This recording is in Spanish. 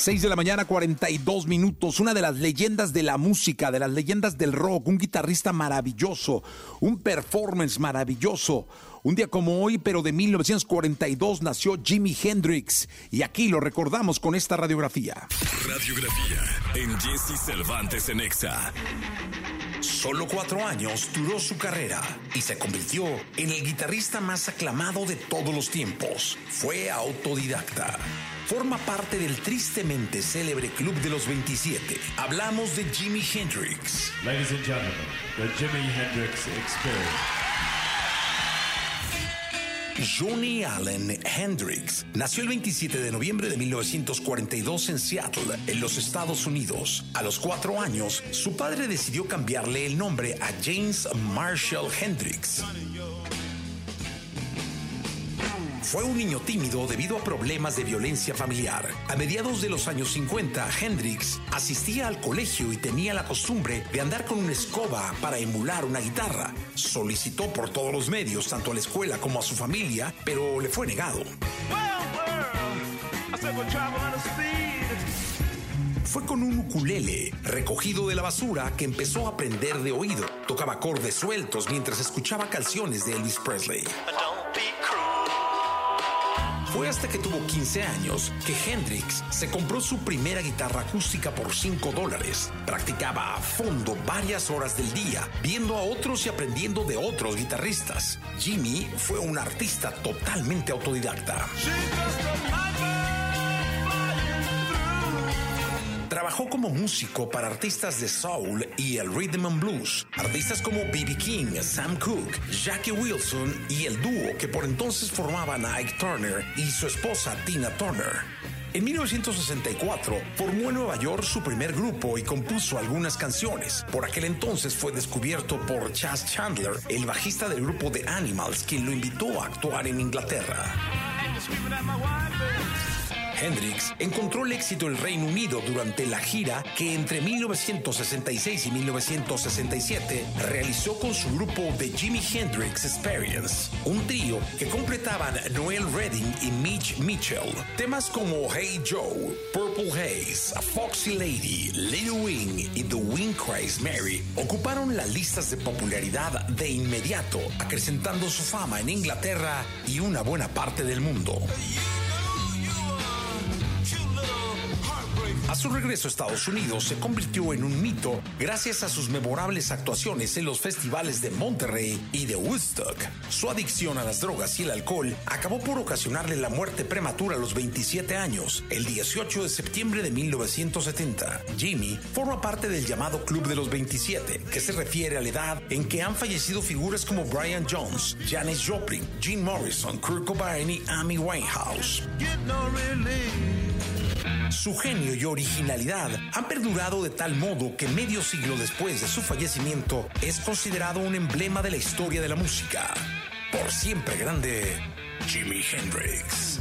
6 de la mañana, 42 minutos. Una de las leyendas de la música, de las leyendas del rock, un guitarrista maravilloso, un performance maravilloso. Un día como hoy, pero de 1942, nació Jimi Hendrix. Y aquí lo recordamos con esta radiografía. Radiografía en Jesse Cervantes en Exa. Solo cuatro años duró su carrera y se convirtió en el guitarrista más aclamado de todos los tiempos. Fue autodidacta. Forma parte del tristemente célebre Club de los 27. Hablamos de Jimi Hendrix. Ladies and gentlemen, the Jimi Hendrix Experience. Johnny Allen Hendrix nació el 27 de noviembre de 1942 en Seattle, en los Estados Unidos. A los cuatro años, su padre decidió cambiarle el nombre a James Marshall Hendrix. Fue un niño tímido debido a problemas de violencia familiar. A mediados de los años 50, Hendrix asistía al colegio y tenía la costumbre de andar con una escoba para emular una guitarra. Solicitó por todos los medios, tanto a la escuela como a su familia, pero le fue negado. Fue con un ukulele recogido de la basura que empezó a aprender de oído. Tocaba acordes sueltos mientras escuchaba canciones de Elvis Presley. Fue hasta que tuvo 15 años que Hendrix se compró su primera guitarra acústica por 5 dólares. Practicaba a fondo varias horas del día, viendo a otros y aprendiendo de otros guitarristas. Jimmy fue un artista totalmente autodidacta. Trabajó como músico para artistas de soul y el rhythm and blues, artistas como B.B. King, Sam Cooke, Jackie Wilson y el dúo que por entonces formaban Ike Turner y su esposa Tina Turner. En 1964 formó en Nueva York su primer grupo y compuso algunas canciones. Por aquel entonces fue descubierto por Chas Chandler, el bajista del grupo The Animals, quien lo invitó a actuar en Inglaterra. Hendrix encontró el éxito en el Reino Unido durante la gira que entre 1966 y 1967 realizó con su grupo The Jimi Hendrix Experience, un trío que completaban Noel Redding y Mitch Mitchell. Temas como Hey Joe, Purple Haze, Foxy Lady, Little Wing y The Wind Cries Mary ocuparon las listas de popularidad de inmediato, acrecentando su fama en Inglaterra y una buena parte del mundo. A su regreso a Estados Unidos se convirtió en un mito gracias a sus memorables actuaciones en los festivales de Monterrey y de Woodstock. Su adicción a las drogas y el alcohol acabó por ocasionarle la muerte prematura a los 27 años, el 18 de septiembre de 1970. Jimmy forma parte del llamado Club de los 27, que se refiere a la edad en que han fallecido figuras como Brian Jones, Janis Joplin, Jim Morrison, Kurt Cobain y Amy Winehouse. Su genio y originalidad han perdurado de tal modo que medio siglo después de su fallecimiento es considerado un emblema de la historia de la música. Por siempre grande, Jimi Hendrix.